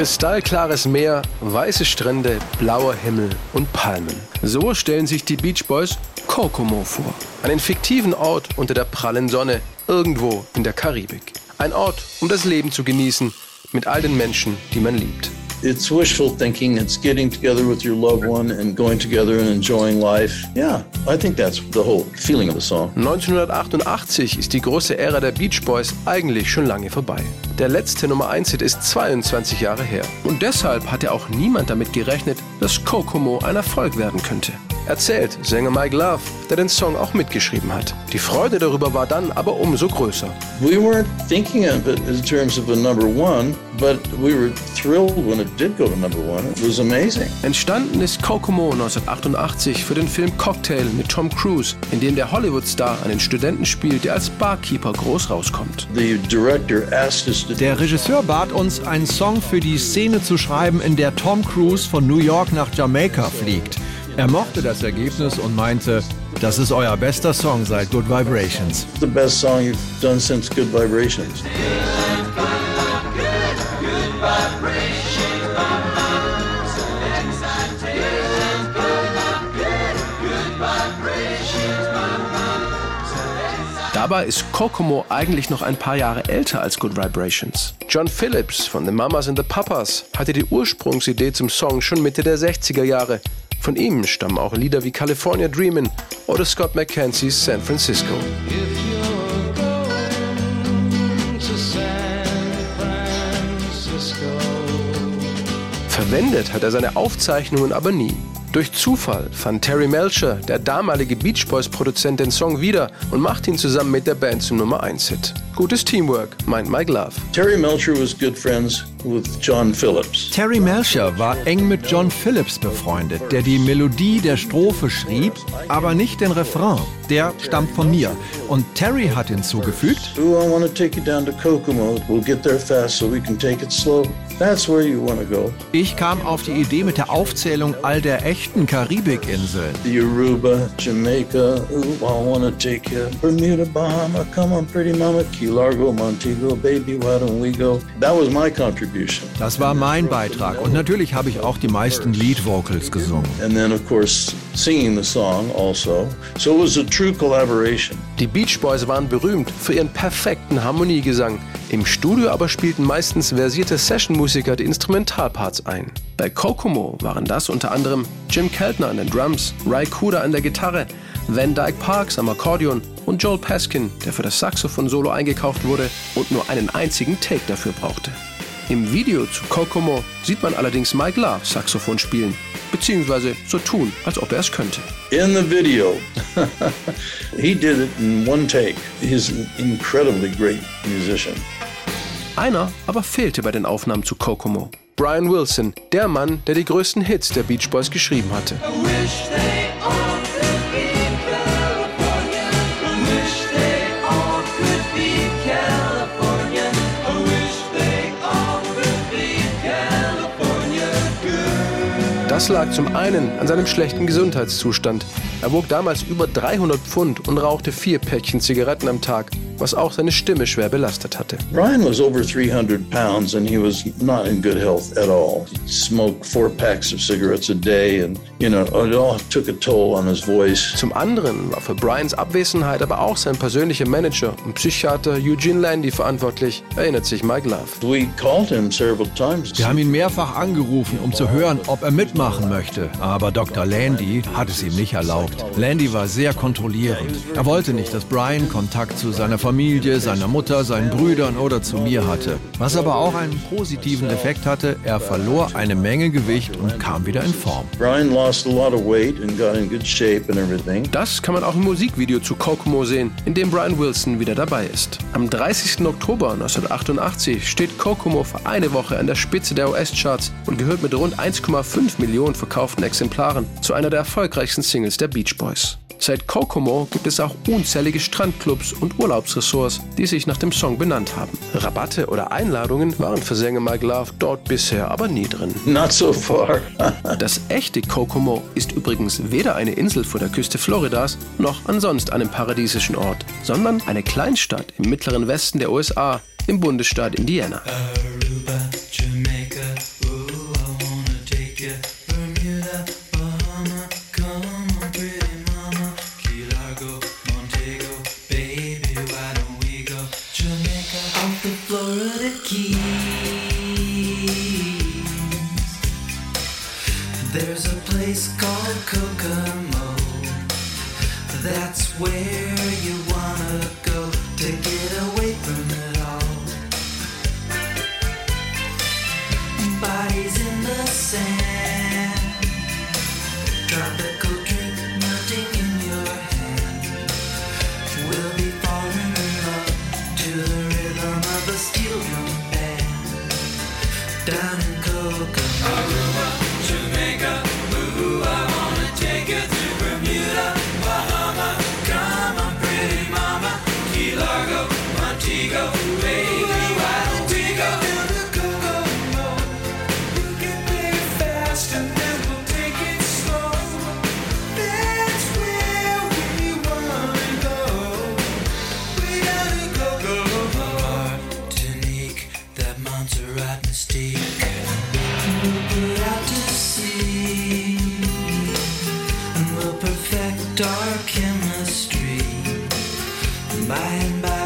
Kristallklares Meer, weiße Strände, blauer Himmel und Palmen. So stellen sich die Beach Boys Kokomo vor. Einen fiktiven Ort unter der prallen Sonne, irgendwo in der Karibik. Ein Ort, um das Leben zu genießen, mit all den Menschen, die man liebt. It's wishful thinking. It's getting together with your loved one and going together and enjoying life. Yeah, I think that's the whole feeling of the song. 1988 ist die große Ära der Beach Boys eigentlich schon lange vorbei. Der letzte Nummer 1 Hit ist 22 Jahre her. Und deshalb hatte auch niemand damit gerechnet, dass Kokomo ein Erfolg werden könnte erzählt Sänger Mike Love, der den Song auch mitgeschrieben hat. Die Freude darüber war dann aber umso größer. We weren't thinking of it in terms of a number one, but we were thrilled when it did go to number one. It was amazing. Entstanden ist Kokomo 1988 für den Film Cocktail mit Tom Cruise, in dem der Hollywood-Star einen Studenten spielt, der als Barkeeper groß rauskommt. Der Regisseur bat uns, einen Song für die Szene zu schreiben, in der Tom Cruise von New York nach Jamaika fliegt. Er mochte das Ergebnis und meinte, das ist euer bester Song seit Good Vibrations. The best song you've done since Good Vibrations. Dabei ist Kokomo eigentlich noch ein paar Jahre älter als Good Vibrations. John Phillips von The Mamas and the Papas hatte die Ursprungsidee zum Song schon Mitte der 60er Jahre von ihm stammen auch Lieder wie California Dreamin' oder Scott McKenzies San Francisco. Verwendet hat er seine Aufzeichnungen aber nie. Durch Zufall fand Terry Melcher, der damalige Beach Boys Produzent, den Song wieder und machte ihn zusammen mit der Band zum Nummer 1 Hit. Gutes Teamwork, meint Mike Love. Terry Melcher was good friends with John Phillips. Terry Melcher war eng mit John Phillips befreundet, der die Melodie der Strophe schrieb, aber nicht den Refrain. Der stammt von mir. Und Terry hat hinzugefügt: Ooh, I want to take you down to Kokomo. We'll get there fast so we can take it slow. That's where you want to go. Ich kam auf die Idee mit der Aufzählung all der echten Karibikinseln. The Aruba, Jamaica, ooh, I want to take you. Bermuda, Bahama, come on, pretty mama, Key Largo, Montego, baby, why don't we go? That was my contribution. Das war mein Beitrag und natürlich habe ich auch die meisten Lead Vocals gesungen. And then of course singing the song also. So it was a true collaboration. Die Beach Boys waren berühmt für ihren perfekten Harmoniegesang. Im Studio aber spielten meistens versierte Session-Musiker die Instrumentalparts ein. Bei Kokomo waren das unter anderem Jim Keltner an den Drums, Ry Cooder an der Gitarre, Van Dyke Parks am Akkordeon und Joel Paskin, der für das Saxophon-Solo eingekauft wurde und nur einen einzigen Take dafür brauchte. Im Video zu Kokomo sieht man allerdings Mike Love Saxophon spielen, beziehungsweise so tun, als ob er es könnte. In the video, he did it in one take. He's an incredibly great musician. Einer aber fehlte bei den Aufnahmen zu Kokomo. Brian Wilson, der Mann, der die größten Hits der Beach Boys geschrieben hatte. Das lag zum einen an seinem schlechten Gesundheitszustand. Er wog damals über 300 Pfund und rauchte vier Päckchen Zigaretten am Tag was auch seine Stimme schwer belastet hatte. Brian was over 300 pounds and he was not in good health at all. He smoked four packs of cigarettes a day and, you know, it all took a toll on his voice. Zum anderen war für Brians Abwesenheit aber auch sein persönlicher Manager und Psychiater Eugene Landy verantwortlich, erinnert sich Mike Love. We called him several times. Wir haben ihn mehrfach angerufen, um zu hören, ob er mitmachen möchte, aber Dr. Landy hat es ihm nicht erlaubt. Landy war sehr kontrollierend. Er wollte nicht, dass Brian Kontakt zu seiner Familie Familie, seiner Mutter, seinen Brüdern oder zu mir hatte. Was aber auch einen positiven Effekt hatte, er verlor eine Menge Gewicht und kam wieder in Form. Brian lost a lot of weight and got in good shape and everything. Das kann man auch im Musikvideo zu Kokomo sehen, in dem Brian Wilson wieder dabei ist. Am 30. Oktober 1988 steht Kokomo für eine Woche an der Spitze der US-Charts und gehört mit rund 1,5 Millionen verkauften Exemplaren zu einer der erfolgreichsten Singles der Beach Boys. Seit Kokomo gibt es auch unzählige Strandclubs und Urlaubsressorts, die sich nach dem Song benannt haben. Rabatte oder Einladungen waren für Sänger Mike Love dort bisher aber nie drin. Not so far. das echte Kokomo ist übrigens weder eine Insel vor der Küste Floridas noch ansonsten einem paradiesischen Ort, sondern eine Kleinstadt im mittleren Westen der USA im Bundesstaat Indiana. Aruba, go. Jamaica off the Florida Keys. There's a place called Kokomo. That's where you wanna go to get away from it all. Bodies in the sand. Tropical drink melting in your hand. Will down in Kokomo. dark chemistry. By and by.